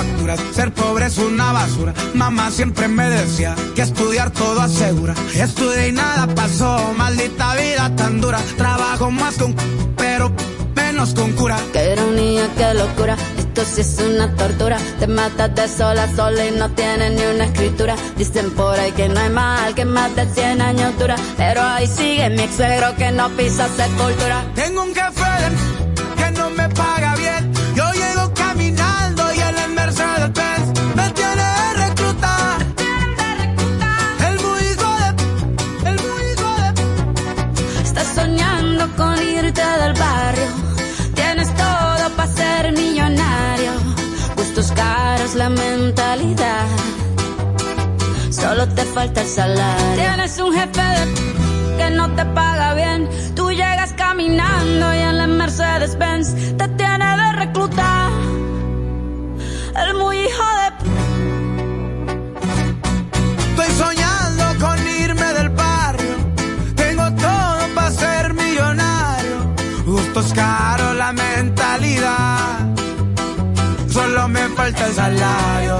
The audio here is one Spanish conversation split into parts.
facturas, ser pobre es una basura. Mamá siempre me decía que estudiar todo asegura. Estudié y nada pasó, maldita vida tan dura. Trabajo más con pero menos con cura. Qué ironía, qué locura, esto sí es una tortura. Te matas de sola a sola y no tienes ni una escritura. Dicen por ahí que no hay mal, que más de 100 años dura. Pero ahí sigue mi ex suegro que no pisa sepultura. Tengo un jefe que Solo te falta el salario. Tienes un jefe de que no te paga bien. Tú llegas caminando y en la Mercedes Benz te tiene de reclutar. El muy hijo de Estoy soñando con irme del barrio. Tengo todo para ser millonario. Gustos caros, la mentalidad. Solo me falta el salario.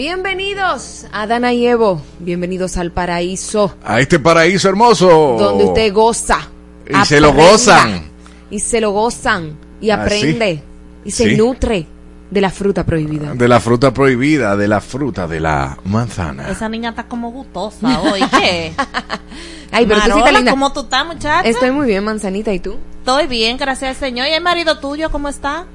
Bienvenidos a Dana y Evo, bienvenidos al paraíso, A este paraíso hermoso. donde usted goza. Y se lo gozan. Y se lo gozan, y Ah, aprende, y se Sí. nutre de la fruta prohibida. De la fruta prohibida, de la fruta de la manzana. Esa niña está como gustosa hoy. ¿Qué? Ay, pero tú sí Marola, estás linda. ¿Cómo tú estás, muchacha? Estoy muy bien, manzanita, ¿y tú? Estoy bien, gracias al Señor. ¿Y el marido tuyo cómo está?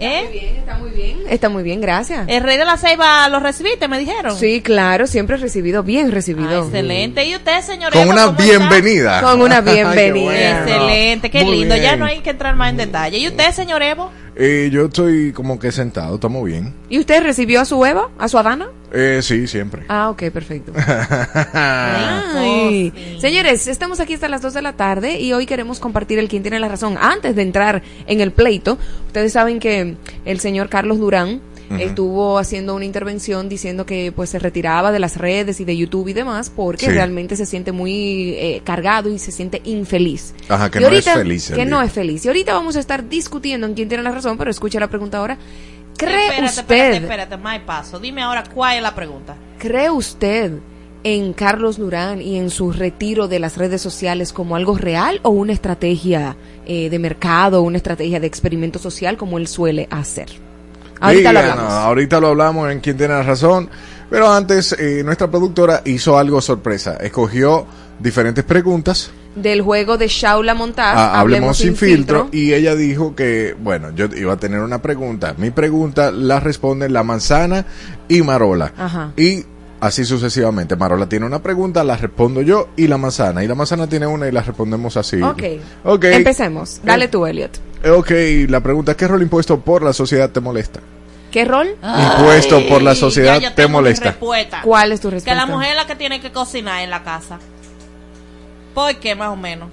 ¿Eh? bien, está muy bien. Está muy bien, gracias. El rey de la ceiba lo recibiste, me dijeron. Sí, claro, siempre he recibido, bien Ah, recibido. excelente. ¿Y usted, señor? Con una está? bienvenida. Con una Ay, qué bienvenida. bueno. Excelente, qué Muy lindo. Ya no hay que entrar más en detalle. ¿Y usted, señor Evo? Eh, yo estoy como que sentado, estamos bien. ¿Y usted recibió a su Eva, a su Adana? Eh, sí, siempre. Ah, ok, perfecto. Ay. Señores, estamos aquí hasta las 2 de la tarde y hoy queremos compartir el quien tiene la razón. Antes de entrar en el pleito, ustedes saben que el señor Carlos Durán estuvo haciendo una intervención diciendo que pues se retiraba de las redes y de YouTube y demás porque Sí. realmente se siente muy eh, cargado y se siente infeliz. Ajá, que Y no ahorita- es feliz. el Que no día. es feliz. Y ahorita vamos a estar discutiendo en quién tiene la razón, pero escuche la pregunta ahora. ¿Cree espérate, usted, espérate, espérate, más paso. Dime ahora cuál es la pregunta. cree usted en Carlos Durán y en su retiro de las redes sociales como algo real o una estrategia eh, de mercado, una estrategia de experimento social como él suele hacer? Ahorita lo hablamos. ahorita lo hablamos en quien tiene la razón. Pero antes, eh, nuestra productora hizo algo sorpresa. Escogió diferentes preguntas. Del juego de Shaula Montaz, hablemos sin filtro, y ella dijo que, bueno, yo iba a tener una pregunta. Mi pregunta la responden la manzana y Marola. Ajá. Y Así sucesivamente. Marola tiene una pregunta, la respondo yo y la manzana. Y la manzana tiene una y la respondemos así. Ok. Ok. Empecemos. Dale Eh, tú, Elliot. Ok, la pregunta, ¿qué rol impuesto por la sociedad te molesta? ¿Qué rol? impuesto por la sociedad ya yo te tengo mi molesta. respuesta. ¿Cuál es tu Que respuesta? la mujer es la que tiene que cocinar en la casa. ¿Por qué, más o menos?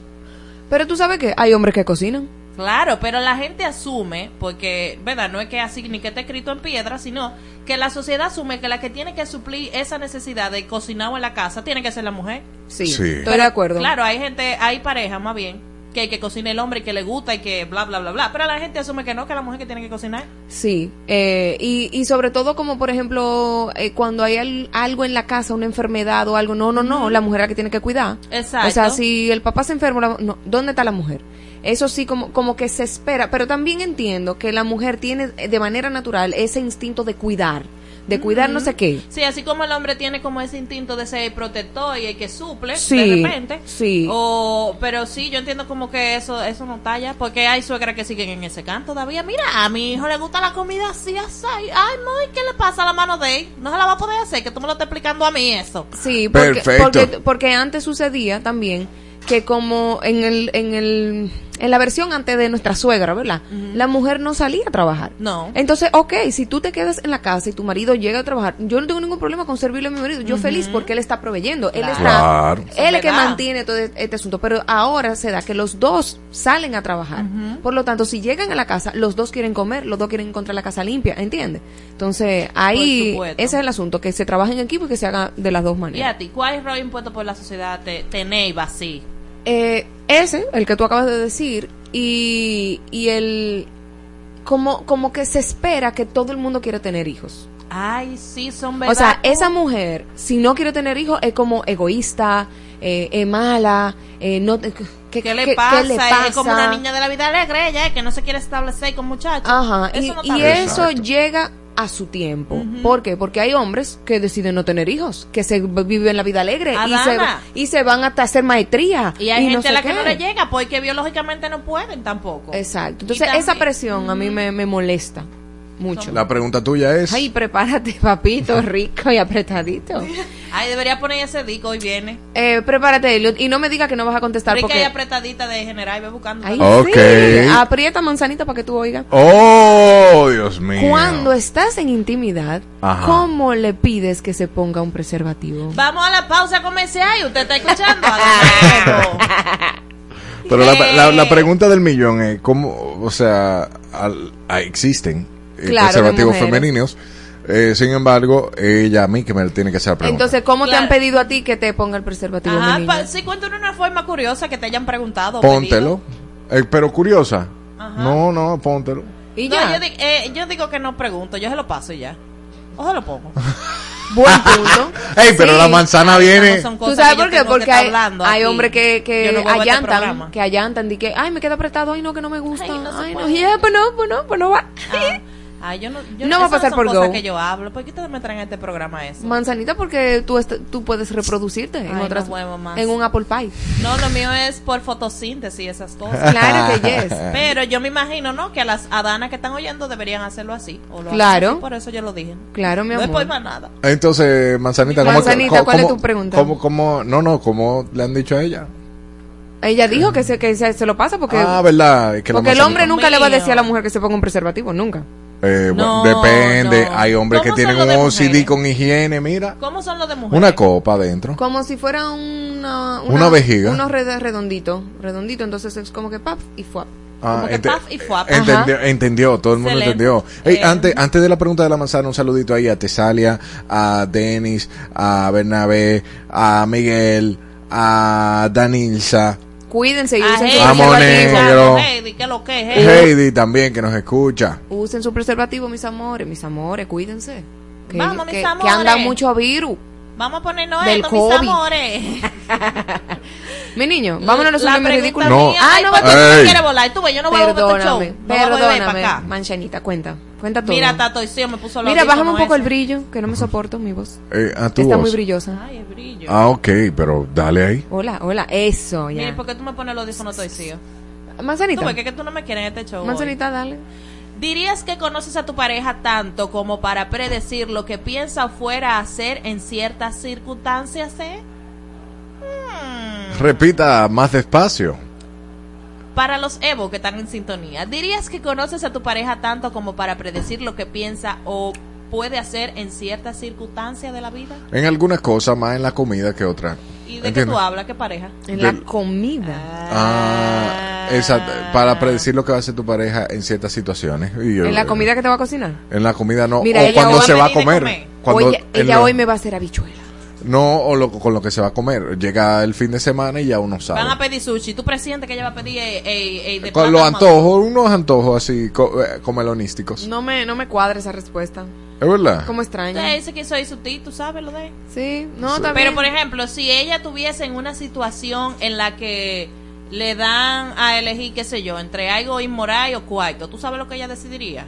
Pero tú sabes que hay hombres que cocinan. Claro, pero la gente asume, porque, ¿verdad? No es que así ni que esté escrito en piedra, sino que la sociedad asume que la que tiene que suplir esa necesidad de cocinar en la casa tiene que ser la mujer. Sí, Sí. estoy Pero, de acuerdo. Claro, hay gente, hay pareja más bien, que, que cocina el hombre y que le gusta y que bla, bla, bla, bla. Pero la gente asume que no, que la mujer que tiene que cocinar. Sí, eh, y, y sobre todo como por ejemplo eh, cuando hay al- algo en la casa, una enfermedad o algo, no, no, no, la mujer es la que tiene que cuidar. Exacto. O sea, si el papá se enferma, la- no, ¿dónde está la mujer? Eso sí, como, como que se espera, pero también entiendo que la mujer tiene eh, de manera natural ese instinto de cuidar, de cuidar no sé qué. Sí, así como el hombre tiene como ese instinto de ser protector y el que suple Sí, de repente. sí. O, pero sí, yo entiendo como que eso eso no talla, porque hay suegras que siguen en ese canto todavía. Mira, a mi hijo le gusta la comida así, así. Ay, muy, ¿qué le pasa a la mano de él? No se la va a poder hacer, que tú me lo estás explicando a mí eso. Sí, porque, Perfecto. porque, porque antes sucedía también que como en el, en el, en la versión antes de nuestra suegra, ¿verdad? La mujer no salía a trabajar. No. Entonces, ok, si tú te quedas en la casa y tu marido llega a trabajar, yo no tengo ningún problema con servirle a mi marido. Yo feliz porque él está proveyendo. Él Claro. está, Claro. Él es que mantiene todo este asunto. Pero ahora se da que los dos salen a trabajar. Por lo tanto, si llegan a la casa, los dos quieren comer, los dos quieren encontrar la casa limpia, ¿entiendes? Entonces, ahí, ese es el asunto, que se trabaje en equipo y que se haga de las dos Y maneras. a ti, ¿cuál es el rol impuesto por la sociedad te, tenéis así? Eh, ese, el que tú acabas de decir, y, y el como, como que se espera que todo el mundo quiere tener hijos. Ay, sí, son O verdad. sea, esa mujer, si no quiere tener hijos, es como egoísta, eh, es mala, eh, no, te- ¿qué, ¿Qué le, qué- pasa? qué le Es como una niña de la vida alegre, ella, eh, que no se quiere establecer con muchachos. Ajá, y, Eso no y eso llega a su tiempo. ¿Por qué? Porque hay hombres que deciden no tener hijos, que se viven la vida alegre y se, y se van hasta hacer maestría. Y hay gente sé a la que no le llega porque biológicamente no pueden tampoco. Exacto. Entonces, esa presión a mí me, me molesta mucho. La pregunta tuya es... Ay, prepárate, papito, rico y apretadito. Ay, debería poner ese disco hoy viene. Eh, prepárate, y no me digas que no vas a contestar Rica y porque... apretadita de general y ve buscando. Ay, todo. Ok. sí. Aprieta manzanita para que tú oigas. Oh, Dios mío. Cuando estás en intimidad, Ajá. ¿cómo le pides que se ponga un preservativo? Vamos a la pausa comercial y usted está escuchando. Pero la, la- la pregunta del millón es, ¿cómo, o sea, al- existen eh, Claro, de preservativos femeninos? eh, sin embargo, ella a mí que me tiene que hacer pregunta. Entonces, ¿cómo te Claro. han pedido a ti que te ponga el preservativo, pa- sí, cuéntanos una forma curiosa que te hayan preguntado. póntelo. Eh, pero curiosa. Ajá. No, no, póntelo. Y No, ya. yo, di- eh, yo digo que no pregunto, yo se lo paso y ya. O se lo pongo. Buen punto. Ey, pero Sí. la manzana Ay, viene. no ¿Tú sabes por qué? Porque hay, hay hombres que, que no este allantan, programa. que allantan, di que, ay, me queda apretado, ay, no, que no me gusta, Ay, no ay, no, y pues no, pues no, pues no va. Ah, ah, yo no, yo No va a pasar son por cosas go. que yo hablo. ¿Por qué ustedes me traen a este programa eso? Manzanita, porque tú, est- tú puedes reproducirte en Ay, otras, no más. en un Apple Pie. No, lo mío es por fotosíntesis y esas cosas. Claro que yes. Pero yo me imagino, ¿no? Que a las adanas que están oyendo deberían hacerlo así. O lo Claro. así, por eso yo lo dije. Claro, mi No es por amor. más nada. Entonces, Manzanita, ¿cómo, Manzanita, cómo- ¿cuál es tu pregunta? ¿Cómo, cómo, no, no, ¿cómo le han dicho a ella? Ella dijo que se, que se, se lo pasa porque, ah, ¿verdad? Es que porque el hombre nunca le va a decir a la Mío. mujer que se ponga un preservativo, nunca. Eh, No, bueno, depende. no. Hay hombres que ¿Cómo tienen un OCD con higiene, mira. ¿Cómo son los de mujeres? Una copa adentro. Como si fuera una... Una vejiga. Uno red- redondito, redondito, entonces es como que pap y fuap. Como que ente- paf y fuap. entendió, entendió, todo el mundo Excelente. entendió. Ey, Eh, antes, antes de la pregunta de la manzana, un saludito ahí a Tesalia, a Denis, a Bernabé, a Miguel, a Danilza, Cuídense y usen Heidi, su Vamos, preservativo. negro. Heidi, ¿qué es lo que es? Heidi? Heidi también que nos escucha. Usen su preservativo, mis amores, mis amores, cuídense. Que, Vamos, mis que, que amores. anda mucho virus. Vamos a ponernos Del esto, COVID. mis amores. Mi niño, vámonos a los La pregunta ridículos. No. Ah, Ay, no, ¿por qué Ey. tú me quieres volar? Tú, ves, yo no voy a ver este show. Perdóname, No perdóname, para acá. manchanita, cuenta, cuenta todo. Mira, Tato, y sí, me puso los Mira, bájame un poco el ese. brillo, que no me soporto mi voz. Eh, a tu Está voz. muy brillosa. Ay, el brillo. Ah, ok, pero dale ahí. Hola, hola, eso, Mire, ya. ¿por qué tú me pones los audífonos? Tú Manzanita, ves que, que tú no me quieres en este show. hoy? manzanita, dale. ¿Dirías que conoces a tu pareja tanto como para predecir lo que piensa o fuera a hacer en ciertas circunstancias? eh? Hmm. Repita más despacio. Para los Evo que están en sintonía, ¿dirías que conoces a tu pareja tanto como para predecir lo que piensa o puede hacer en ciertas circunstancias de la vida? En algunas cosas, más en la comida que otra. ¿Y de qué tú hablas? ¿Qué pareja? En la comida. Ah, exacto. Para predecir lo que va a hacer tu pareja en ciertas situaciones. Y yo- En la comida que te va a cocinar. En la comida no. Mira, o cuando se va a comer. comer. Cuando ella lo- hoy me va a hacer habichuela. No, o lo- con lo que se va a comer. Llega el fin de semana y ya uno sabe. Van a pedir sushi. ¿Tú presientes que ella va a pedir eh, eh, eh, de Con los antojos, unos antojos así, co- eh, comelonísticos. No me, no me cuadra esa respuesta. ¿Es verdad? Como extraña. Usted dice que soy su tío, tú sabes lo de... Sí, no, Sí. está Pero, por ejemplo, si ella tuviese en una situación en la que le dan a elegir, qué sé yo, entre algo inmoral o cuarto, ¿tú sabes lo que ella decidiría?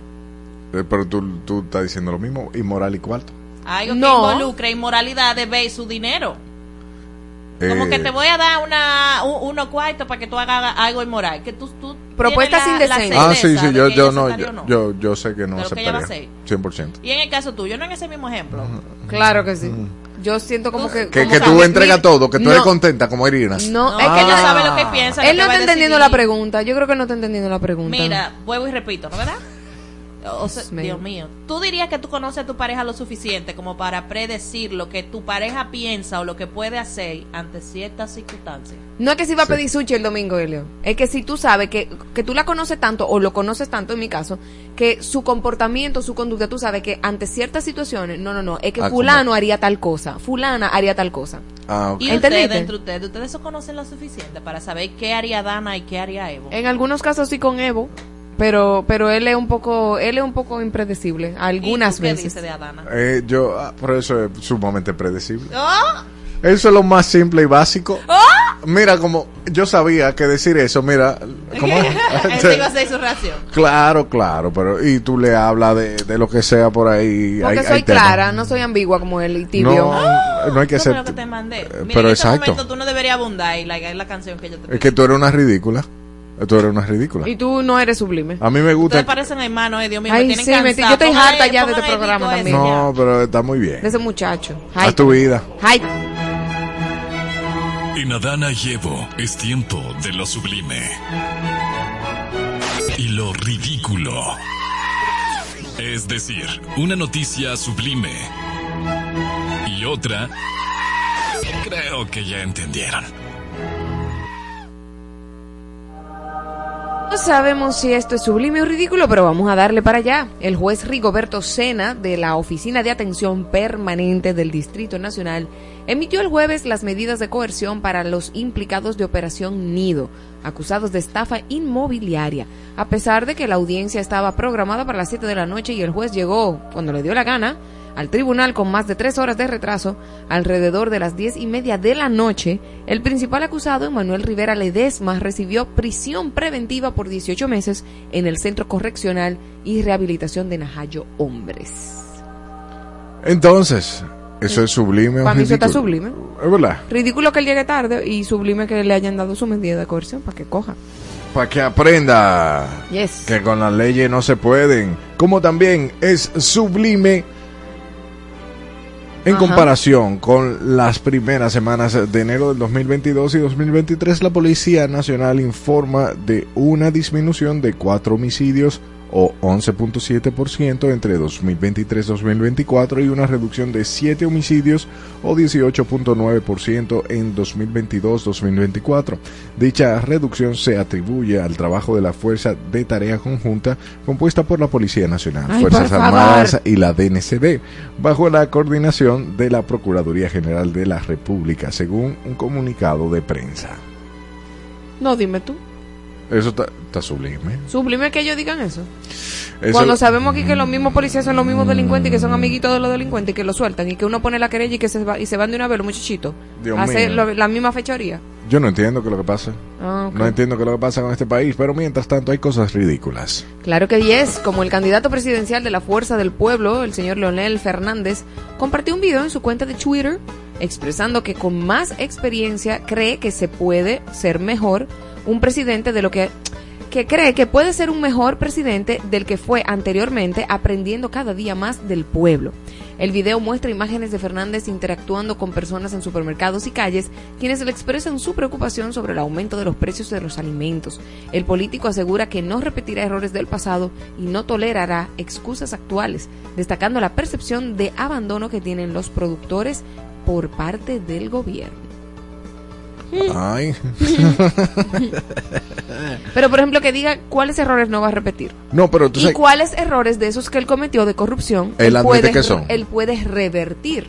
Eh, Pero tú, tú estás diciendo lo mismo, inmoral y cuarto. Algo No. que involucre inmoralidad de ver su dinero. Como Eh, que te voy a dar una, un- unos cuartos para que tú hagas algo inmoral. Que tú, tú Propuestas indecentes. Ah, sí, sí, yo, que yo no, yo, no. yo, yo sé que no De lo que ella va a aceptaría. hacer. 100%. Y en el caso tuyo, no en ese mismo ejemplo. Claro que sí. Yo siento como que... Que, como que tú mi- entregas todo, que tú eres no, contenta como Irina. No, No, es que ella no- sabe lo que piensa. Él no está entendiendo decidir. la pregunta. Yo creo que no está entendiendo la pregunta. Mira, vuelvo y repito, ¿no verdad? O sea, Dios mío. Dios mío. ¿Tú dirías que tú conoces a tu pareja lo suficiente como para predecir lo que tu pareja piensa o lo que puede hacer ante ciertas circunstancias? No es que si va a pedir sushi el domingo, Elio. Es que si tú sabes que, que tú la conoces tanto, o lo conoces tanto en mi caso, que su comportamiento, su conducta, tú sabes que ante ciertas situaciones, no, no, no, es que Ah, fulano haría tal cosa, fulana haría tal cosa. Ah, ok. Y ustedes, entre ustedes, ustedes se conocen lo suficiente para saber qué haría Dana y qué haría Evo. En algunos casos sí con Evo, pero pero él es un poco él es un poco impredecible algunas ¿Y tú qué veces. dices de Adana? Eh, yo, ah, por eso es sumamente predecible. ¡Oh! Eso es lo más simple y básico. Mira, como yo sabía que decir eso, mira, ¿cómo es? Esa iba a ser su reacción. Claro, claro, pero y tú le hablas de, de lo que sea por ahí. Porque hay- soy hay clara, no soy ambigua como él y tibio. No, no hay que ser. que te mandé. eh, Mira, pero en este exacto. momento tú no deberías abundar y es la canción que yo te Es pedí. que tú eres una ridícula. Tú eres una ridícula. Y tú no eres sublime. A mí me gusta. Ustedes parecen hermanos, eh, Dios mío, Ay, me tienen sí, me- yo estoy harta ya de este programa también. No, pero está muy bien. De ese muchacho. A tu vida. Ay, En Adana y Evo es tiempo de lo sublime. Y lo ridículo. Es decir, una noticia sublime. Y otra... Creo que ya entendieron. No sabemos si esto es sublime o ridículo, pero vamos a darle para allá. El juez Rigoberto Sena, de la Oficina de Atención Permanente del Distrito Nacional, emitió el jueves las medidas de coerción para los implicados de Operación Nido, acusados de estafa inmobiliaria, a pesar de que la audiencia estaba programada para las 7 de la noche y el juez llegó cuando le dio la gana al tribunal con más de tres horas de retraso, alrededor de las diez y media de la noche, el principal acusado, Manuel Rivera Ledesma, recibió prisión preventiva por 18 meses en el Centro Correccional y Rehabilitación de Najayo Hombres. Entonces, ¿eso es sublime Para mí eso está sublime. Es verdad. Ridículo que él llegue tarde y sublime que le hayan dado su medida de coerción para que coja. Para que aprenda Yes. que con las leyes no se pueden. Como también es sublime en Ajá. comparación con las primeras semanas de enero del 2022 y 2023, la Policía Nacional informa de una disminución de cuatro homicidios o 11.7% entre 2023-2024 y una reducción de 7 homicidios o 18.9% en 2022-2024. Dicha reducción se atribuye al trabajo de la Fuerza de Tarea Conjunta compuesta por la Policía Nacional, Ay, Fuerzas. Armadas y la DNCD, bajo la coordinación de la Procuraduría General de la República, según un comunicado de prensa. No, dime tú. Eso está, está sublime. Sublime que ellos digan eso. Eso- Cuando sabemos aquí que los mismos policías son los mismos delincuentes y que son amiguitos de los delincuentes y que lo sueltan y que uno pone la querella y que se, va, y se van de una vez los muchachitos Dios a hacer lo- la misma fechoría. Yo no entiendo qué es lo que pasa. Ah. No entiendo qué es lo que pasa con este país, pero mientras tanto hay cosas ridículas. Claro que 10, como el candidato presidencial de la Fuerza del Pueblo, el señor Leonel Fernández, compartió un video en su cuenta de Twitter expresando que con más experiencia cree que se puede ser mejor un presidente de lo que que cree que puede ser un mejor presidente del que fue anteriormente, aprendiendo cada día más del pueblo. El video muestra imágenes de Fernández interactuando con personas en supermercados y calles, quienes le expresan su preocupación sobre el aumento de los precios de los alimentos. El político asegura que no repetirá errores del pasado y no tolerará excusas actuales, destacando la percepción de abandono que tienen los productores por parte del gobierno. Ay. Pero, por ejemplo, que diga cuáles errores no va a repetir. No, pero tú y sabes. cuáles errores de esos que él cometió de corrupción Él puede, que son. él puede revertir.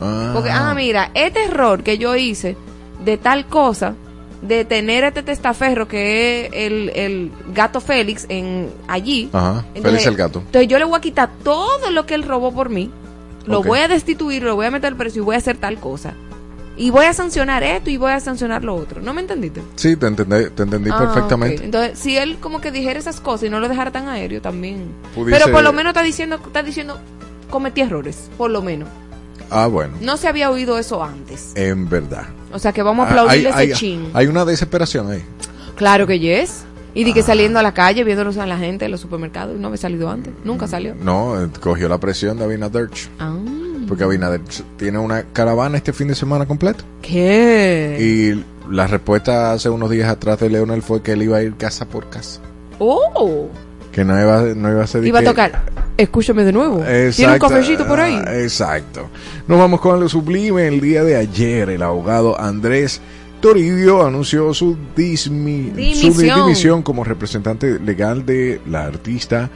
Ah. Porque, ah, mira, este error que yo hice de tal cosa, de tener este testaferro que es el, el gato Félix en allí. Ajá, Entonces- Félix el gato. Entonces yo le voy a quitar todo lo que él robó por mí, lo voy a destituir, lo voy a meter preso y voy a hacer tal cosa. Y voy a sancionar esto y voy a sancionar lo otro. ¿No me entendiste? Sí, te entendí, te entendí Ah, perfectamente. Entonces, si él como que dijera esas cosas y no lo dejara tan aéreo también. Pudiese- Pero por lo menos está diciendo, está diciendo, cometí errores, por lo menos. Ah, bueno. No se había oído eso antes. En verdad. O sea que vamos a Ah, aplaudirle hay, ese chin. hay una desesperación ahí. Claro que yes. Y Ah. di que saliendo a la calle, viéndolos a la gente en los supermercados. y No había salido antes. Nunca salió. No, eh, cogió la presión de Abinader. Ah. Porque Abinader tiene una caravana este fin de semana completo. ¿Qué? Y la respuesta hace unos días atrás de Leonel fue que él iba a ir casa por casa. Oh. Que no iba, no iba a ser... Iba a tocar. Escúchame de nuevo. ¿Tiene un Exacto. cafecito por ahí? Ah, Exacto. Nos vamos con lo sublime. El día de ayer, el abogado Andrés Toribio anunció su, dismi- su Dimisión. dimisión como representante legal de la artista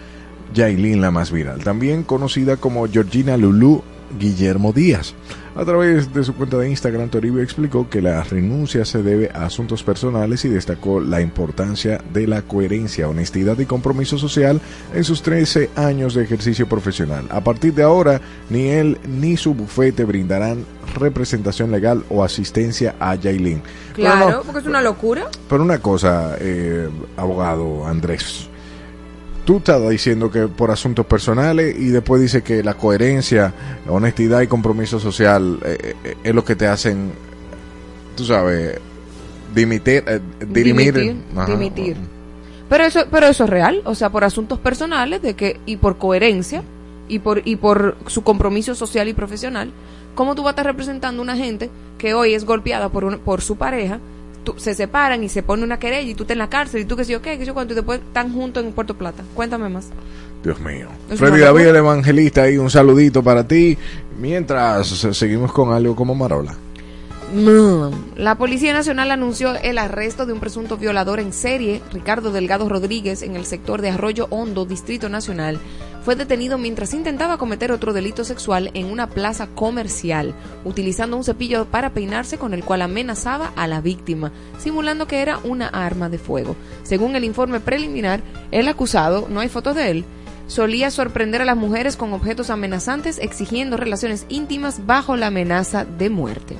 Yailin la más viral, también conocida como Georgina Lulú Guillermo Díaz. A través de su cuenta de Instagram, Toribio explicó que la renuncia se debe a asuntos personales y destacó la importancia de la coherencia, honestidad y compromiso social en sus 13 años de ejercicio profesional. A partir de ahora, ni él ni su bufete brindarán representación legal o asistencia a Yailin. Claro, no, porque es una locura. pero una cosa, eh, abogado Andrés. Tú estás diciendo que por asuntos personales y después dice que la coherencia, honestidad y compromiso social eh, eh, es lo que te hacen, tú sabes, dimitir, eh, dirimir. Dimitir, Ajá. dimitir. Pero eso, pero eso es real, o sea, por asuntos personales de que y por coherencia y por y por su compromiso social y profesional, ¿cómo tú vas a estar representando a una gente que hoy es golpeada por un- por su pareja? Tú- se separan y se pone una querella y tú estás en la cárcel y tú que sé yo qué, que yo cuánto y después están juntos en Puerto Plata. Cuéntame más. Dios mío. Freddy David, el evangelista, ahí un saludito para ti. Mientras se- seguimos con algo como Marola. La Policía Nacional anunció el arresto de un presunto violador en serie, Ricardo Delgado Rodríguez, en el sector de Arroyo Hondo, Distrito Nacional. Fue detenido mientras intentaba cometer otro delito sexual en una plaza comercial, utilizando un cepillo para peinarse con el cual amenazaba a la víctima, simulando que era una arma de fuego. Según el informe preliminar, el acusado, no hay fotos de él, solía sorprender a las mujeres con objetos amenazantes exigiendo relaciones íntimas bajo la amenaza de muerte.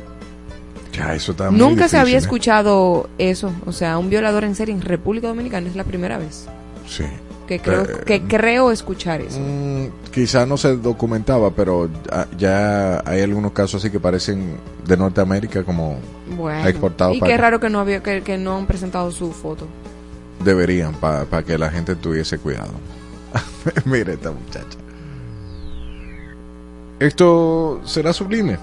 Ya, eso Nunca se había ¿eh? escuchado eso, o sea, un violador en serie en República Dominicana es la primera vez Sí. que creo, Eh, que creo escuchar eso. Mm, quizá no se documentaba, pero ya- hay algunos casos así que parecen de Norteamérica como Bueno, exportado y para qué raro que no había que, que no han presentado su foto. deberían para que la gente tuviese cuidado. Mire esta muchacha. Esto será sublime.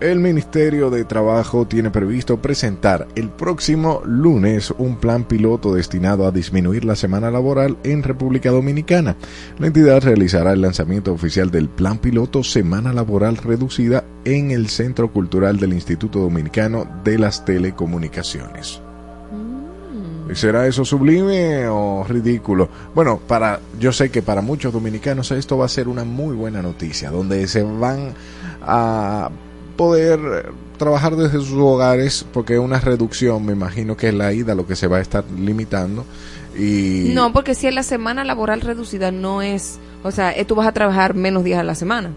El Ministerio de Trabajo tiene previsto presentar el próximo lunes un plan piloto destinado a disminuir la semana laboral en República Dominicana. La entidad realizará el lanzamiento oficial del plan piloto Semana Laboral Reducida en el Centro Cultural del Instituto Dominicano de las Telecomunicaciones. ¿Será eso sublime o ridículo? Bueno, para yo sé que para muchos dominicanos esto va a ser una muy buena noticia, donde se van a poder eh, trabajar desde sus hogares, porque una reducción, me imagino que es la ida lo que se va a estar limitando. Y No, porque si es la semana laboral reducida no es, o sea, eh, tú vas a trabajar menos días a la semana.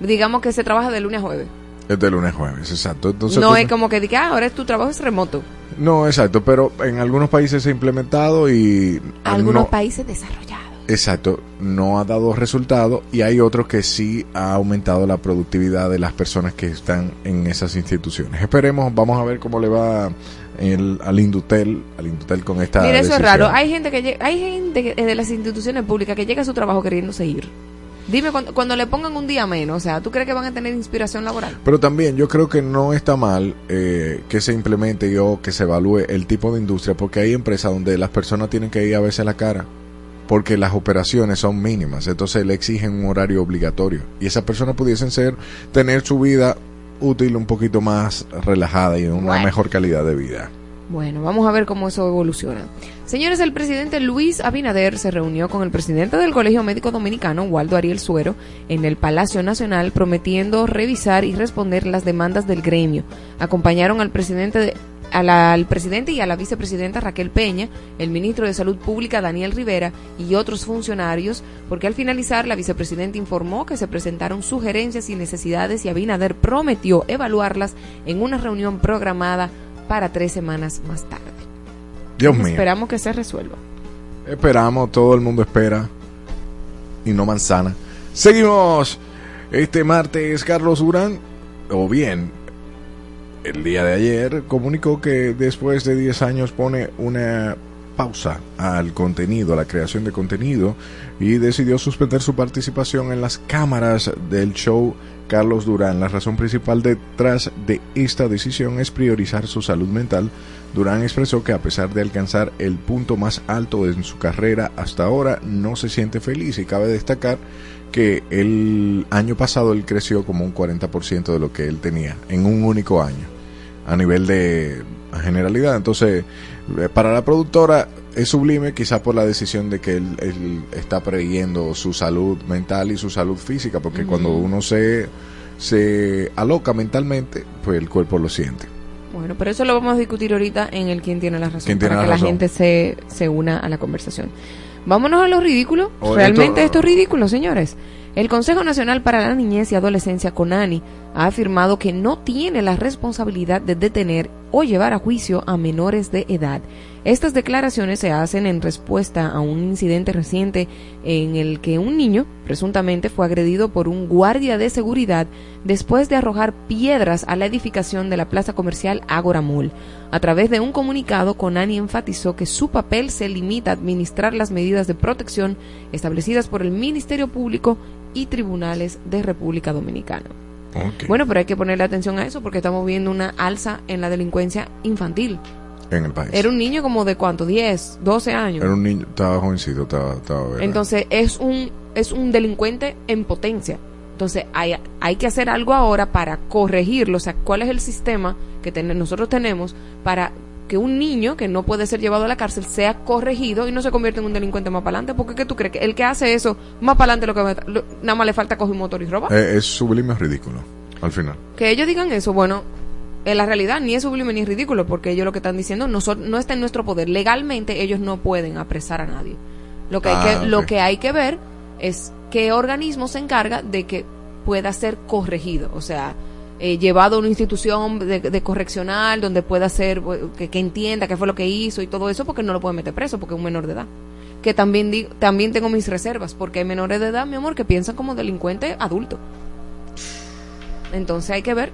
Digamos que se trabaja de lunes a jueves. es de lunes a jueves, exacto. Entonces, no es como que diga, ah, ahora tu trabajo es remoto. no, exacto, pero en algunos países se ha implementado y Algunos no- países desarrollados. Exacto, no ha dado resultado y hay otro que sí ha aumentado la productividad de las personas que están en esas instituciones. Esperemos, vamos a ver cómo le va el, al Indutel, al Indutel con esta Mira, eso es raro. Hay gente que hay gente que- de las instituciones públicas que llega a su trabajo queriéndose ir. Dime, cuando, cuando le pongan un día menos, o sea, ¿tú crees que van a tener inspiración laboral? Pero también yo creo que no está mal eh, que se implemente o que se evalúe el tipo de industria, porque hay empresas donde las personas tienen que ir a verse la cara, porque las operaciones son mínimas, entonces le exigen un horario obligatorio. Y esas personas pudiesen ser, tener su vida útil un poquito más relajada y una Bueno. mejor calidad de vida. Bueno, vamos a ver cómo eso evoluciona. Señores, el presidente Luis Abinader se reunió con el presidente del Colegio Médico Dominicano, Waldo Ariel Suero, en el Palacio Nacional, prometiendo revisar y responder las demandas del gremio. Acompañaron al presidente de- a la- al presidente y a la vicepresidenta Raquel Peña, el ministro de Salud Pública Daniel Rivera y otros funcionarios, porque al finalizar la vicepresidenta informó que se presentaron sugerencias y necesidades y Abinader prometió evaluarlas en una reunión programada para tres semanas más tarde. Dios mío. Esperamos que se resuelva. Esperamos, todo el mundo espera. Y no manzana. Seguimos. Este martes, Carlos Durán, o bien, el día de ayer, comunicó que después de 10 años pone una pausa al contenido, a la creación de contenido, y decidió suspender su participación en las cámaras del show Carlos Durán. La razón principal detrás de esta decisión es priorizar su salud mental. Durán expresó que a pesar de alcanzar el punto más alto en su carrera hasta ahora, no se siente feliz y cabe destacar que el año pasado él creció como un 40% de lo que él tenía en un único año a nivel de generalidad. Entonces, eh, para la productora es sublime quizá por la decisión de que él, él está preyendo su salud mental y su salud física, porque cuando uno se, se aloca mentalmente, pues el cuerpo lo siente. Bueno, pero eso lo vamos a discutir ahorita en el quién tiene la razón, ¿Quién tiene para la que razón? la gente se, se una a la conversación. Vámonos a lo ridículo. O Realmente esto- esto, es ridículo, señores. El Consejo Nacional para la Niñez y Adolescencia, CONANI, ha afirmado que no tiene la responsabilidad de detener o llevar a juicio a menores de edad. Estas declaraciones se hacen en respuesta a un incidente reciente en el que un niño presuntamente fue agredido por un guardia de seguridad después de arrojar piedras a la edificación de la plaza comercial Agora Mall. A través de un comunicado, Conani enfatizó que su papel se limita a administrar las medidas de protección establecidas por el Ministerio Público y tribunales de República Dominicana. Bueno, pero hay que ponerle atención a eso porque estamos viendo una alza en la delincuencia infantil. en el país. Era un niño como de cuánto, 10, 12 años. Era un niño, estaba jovencito, estaba. Entonces es un es un delincuente en potencia. Entonces hay, hay que hacer algo ahora para corregirlo. O sea, ¿cuál es el sistema que ten- nosotros tenemos para que un niño que no puede ser llevado a la cárcel sea corregido y no se convierta en un delincuente más para adelante? Porque ¿qué tú crees? Que el que hace eso, más para adelante lo que va- lo- nada más le falta coger un motor y robar. Eh, es sublime, es ridículo, al final. Que ellos digan eso, bueno, en la realidad ni es sublime ni es ridículo, porque ellos lo que están diciendo no, son- no está en nuestro poder. Legalmente ellos no pueden apresar a nadie. Lo que, hay, Ah, que, lo que hay que ver es qué organismo se encarga de que pueda ser corregido, o sea, eh, llevado a una institución de, de correccional donde pueda eh, que, que entienda qué fue lo que hizo y todo eso, porque no lo pueden meter preso, porque es un menor de edad. Que también, di- también tengo mis reservas, porque hay menores de edad, mi amor, que piensan como delincuente adulto. Entonces hay que ver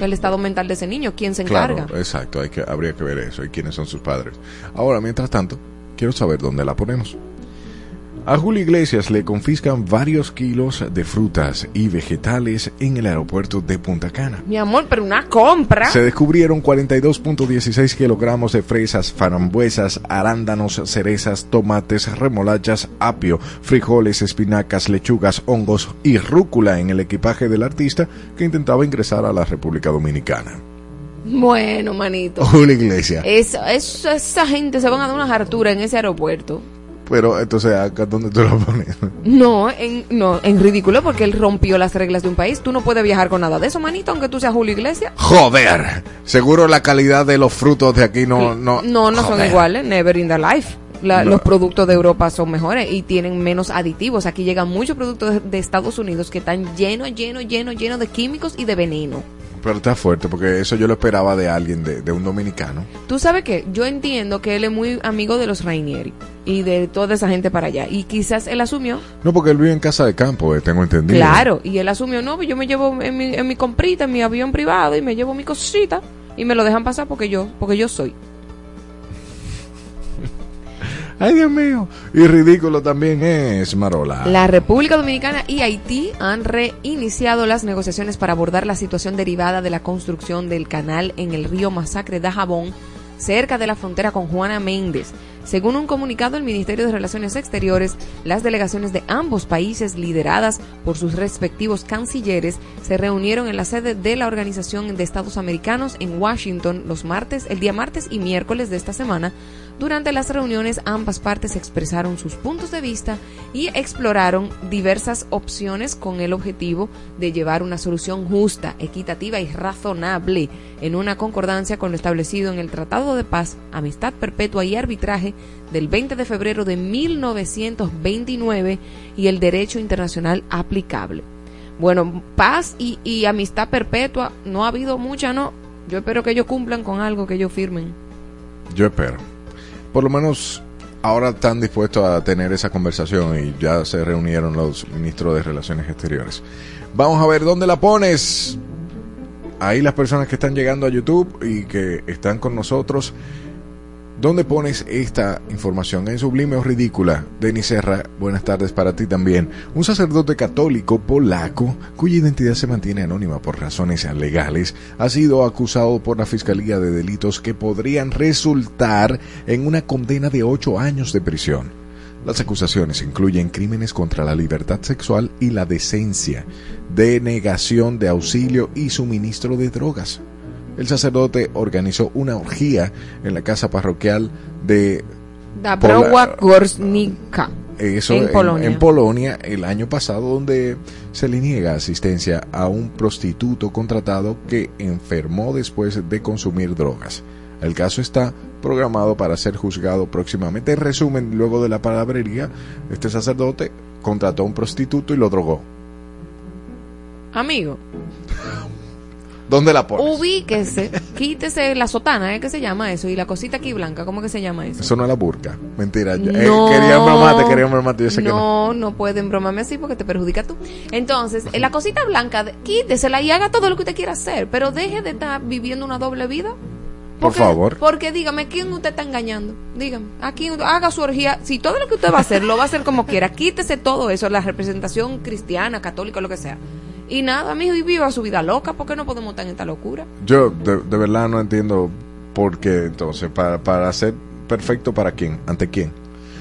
el estado mental de ese niño, quién se encarga. Claro, exacto, hay que, habría que ver eso y quiénes son sus padres. Ahora, mientras tanto, quiero saber dónde la ponemos. A Julio Iglesias le confiscan varios kilos de frutas y vegetales en el aeropuerto de Punta Cana. Mi amor, pero una compra. Se descubrieron 42.16 kilogramos de fresas, frambuesas, arándanos, cerezas, tomates, remolachas, apio, frijoles, espinacas, lechugas, hongos y rúcula en el equipaje del artista que intentaba ingresar a la República Dominicana. Bueno, manito. Julio Iglesias. Esa, esa, esa gente se van a dar una hartura en ese aeropuerto. Pero entonces, acá dónde tú lo pones. No, en, no, en ridículo porque él rompió las reglas de un país. Tú no puedes viajar con nada de eso, manito, aunque tú seas Julio Iglesias. Joder. Seguro la calidad de los frutos de aquí no no no, no son iguales. Never in the life. La- No. Los productos de Europa son mejores y tienen menos aditivos. Aquí llegan muchos productos de, de Estados Unidos que están llenos, llenos, llenos, llenos de químicos y de veneno. Pero está fuerte, porque eso yo lo esperaba de alguien, de, de un dominicano. Tú sabes que yo entiendo que él es muy amigo de los Rainieri y de toda esa gente para allá. Y quizás él asumió, No, porque él vive en casa de campo, eh, tengo entendido. claro, y él asumió, no, yo me llevo en mi, en mi comprita, en mi avión privado y me llevo mi cosita y me lo dejan pasar porque yo, porque yo soy. Ay, Dios mío. Y ridículo también es Marola. La República Dominicana y Haití han reiniciado las negociaciones para abordar la situación derivada de la construcción del canal en el río Masacre de Jabón, cerca de la frontera con Juana Méndez. Según un comunicado del Ministerio de Relaciones Exteriores, las delegaciones de ambos países, lideradas por sus respectivos cancilleres, se reunieron en la sede de la Organización de Estados Americanos en Washington los martes, el día martes y miércoles de esta semana. Durante las reuniones, ambas partes expresaron sus puntos de vista y exploraron diversas opciones con el objetivo de llevar una solución justa, equitativa y razonable en una concordancia con lo establecido en el Tratado de Paz, Amistad Perpetua y Arbitraje del 20 de febrero de 1929 y el derecho internacional aplicable. Bueno, paz y, amistad perpetua, no ha habido mucha, no. Yo espero que ellos cumplan con algo que ellos firmen. Yo espero. Por lo menos ahora están dispuestos a tener esa conversación y ya se reunieron los ministros de Relaciones Exteriores. Vamos a ver dónde la pones. Ahí las personas que están llegando a YouTube y que están con nosotros. ¿Dónde pones esta información? ¿En sublime o ridícula? Denis Serra, buenas tardes para ti también. Un sacerdote católico polaco, cuya identidad se mantiene anónima por razones legales, ha sido acusado por la Fiscalía de delitos que podrían resultar en una condena de ocho años de prisión. Las acusaciones incluyen crímenes contra la libertad sexual y la decencia, denegación de auxilio y suministro de drogas. El sacerdote organizó una orgía en la casa parroquial de Dabrowa Gorznica. eso En Polonia. en Polonia el año pasado donde se le niega asistencia a un prostituto contratado que enfermó después de consumir drogas. El caso está programado para ser juzgado próximamente. En resumen, luego de la palabrería, este sacerdote contrató a un prostituto y lo drogó. Amigo, ¿Dónde la pones? ubíquese, quítese la sotana, ¿eh? ¿Qué se llama eso? Y la cosita aquí blanca, ¿cómo que se llama eso? Eso no es la burka. Mentira. eh, No. quería bromarte, quería bromarte. Yo sé que no. no, no pueden bromarme así porque te perjudica tú. Entonces, en la cosita blanca, quítesela y haga todo lo que usted quiera hacer, pero deje de estar viviendo una doble vida. Por favor. Porque dígame, ¿quién usted está engañando? Dígame, aquí haga su orgía. Si todo lo que usted va a hacer lo va a hacer como quiera, quítese todo eso, la representación cristiana, católica, lo que sea. Y nada, mijo, y viva su vida loca, ¿por qué no podemos estar en esta locura? Yo de, de verdad no entiendo por qué entonces. Para, para ser perfecto, ¿para quién? ¿Ante quién?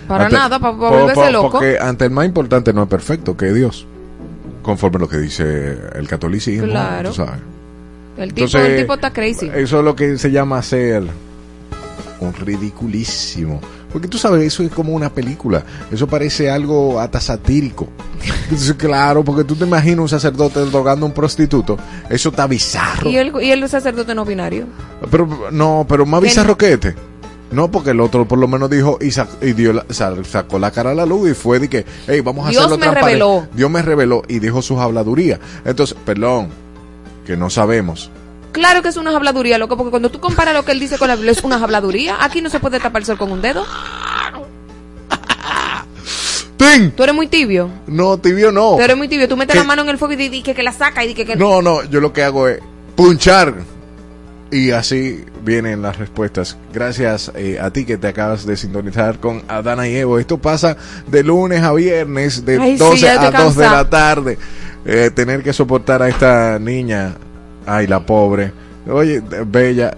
Para Ante- nada, para volverse por- loco. Porque ante el más importante no es perfecto, que es Dios. Conforme a lo que dice el catolicismo. Claro. tú sabes. El tipo, Entonces, el tipo está crazy. Eso es lo que se llama ser un ridiculísimo. Porque tú sabes, eso es como una película. Eso parece algo hasta satírico. Entonces, claro, porque tú te imaginas un sacerdote drogando a un prostituto. Eso está bizarro. ¿Y el, y el sacerdote no binario. Pero no, pero más bizarro que este. No, porque el otro por lo menos dijo y, sa- y dio la- sa- sacó la cara a la luz y fue de que, hey, vamos a Dios hacerlo me transparente". reveló. Dios me reveló y dijo sus habladurías. Entonces, perdón, que no sabemos. Claro que es una habladuría, loco, porque cuando tú comparas lo que él dice con la Biblia es una habladuría. Aquí no se puede tapar el sol con un dedo. ¡Ten! Tú eres muy tibio. No, tibio no. Tú eres muy tibio. Tú metes ¿Qué? la mano en el fuego y que, que la saca y que, que No, no, yo lo que hago es punchar. Y así vienen las respuestas. Gracias eh, a ti que te acabas de sintonizar con Adana y Evo. Esto pasa de lunes a viernes, de Ay, sí, 12 ya a estoy 2 de la tarde. Eh, tener que soportar a esta niña. Ay, la pobre. Oye, bella.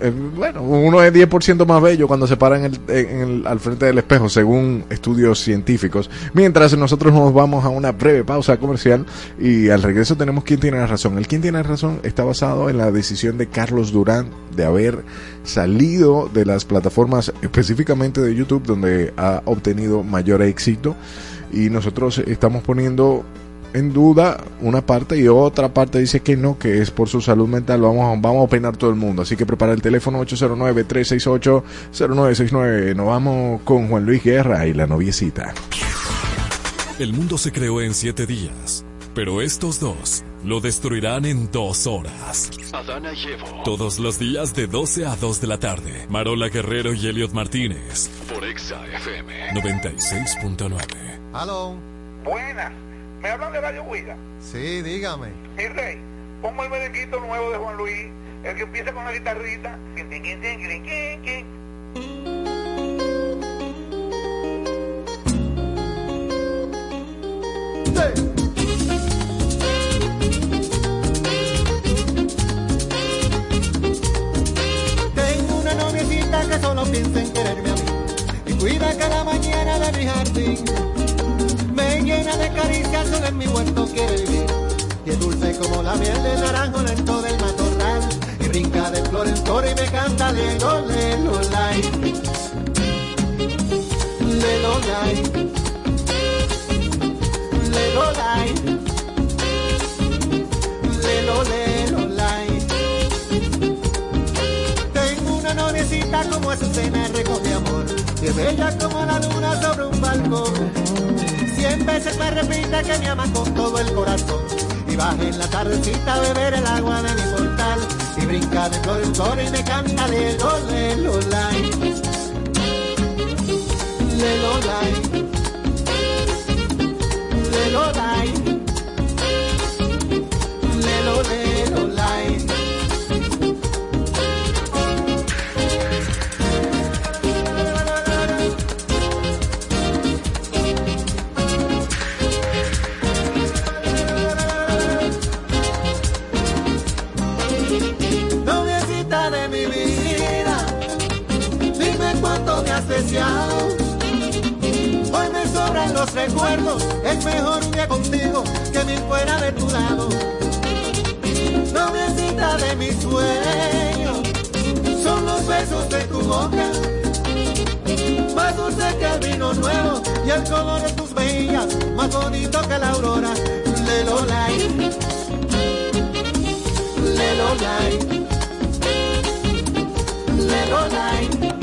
Eh, bueno, uno es 10% más bello cuando se para en el- al frente del espejo, según estudios científicos. Mientras nosotros nos vamos a una breve pausa comercial y al regreso tenemos quién tiene la razón. El quién tiene la razón está basado en la decisión de Carlos Durán de haber salido de las plataformas específicamente de YouTube donde ha obtenido mayor éxito y nosotros estamos poniendo en duda una parte y otra parte dice que no, que es por su salud mental. Vamos, a- vamos a opinar todo el mundo. Así que prepara el teléfono 809-368-0969. Nos vamos con Juan Luis Guerra y la noviecita. El mundo se creó en siete días, pero estos dos lo destruirán en dos horas. Adana y Evo. Todos los días de 12 a 2 de la tarde. Marola Guerrero y Elliot Martínez. Por Exa FM 96.9. Aló. Buenas. ¿Me hablan de Radio Huida? Sí, dígame. Mi rey, pongo el merenguito nuevo de Juan Luis, el que empieza con la guitarrita. Noviecita que solo piensa en quererme a mí y cuida cada mañana de mi jardín. Me llena de caricias, solo en mi huerto quiere vivir. Y es dulce como la miel de naranjo lento del matorral. Y brinca de flor en flor y me canta lelo, lelo, lai. Lelo, lai. Lelo, lai. Lelo, lelo, lai. Tengo una noviecita como Azucena recoge amor Y bella como la luna sobre un balcón Cien veces me repite que me ama con todo el corazón. Y baja en la tardecita a beber el agua de mi portal. Y brinca de flor en flor y me canta lelo, lelo, lai Lelo, lai Lelo, lai los recuerdos, es mejor un contigo que mil fuera de tu lado. Noviecita de mi sueño, son los besos de tu boca, más dulce que el vino nuevo y el color de tus mejillas, más bonito que la aurora. Lelola, Lelola, Lelola.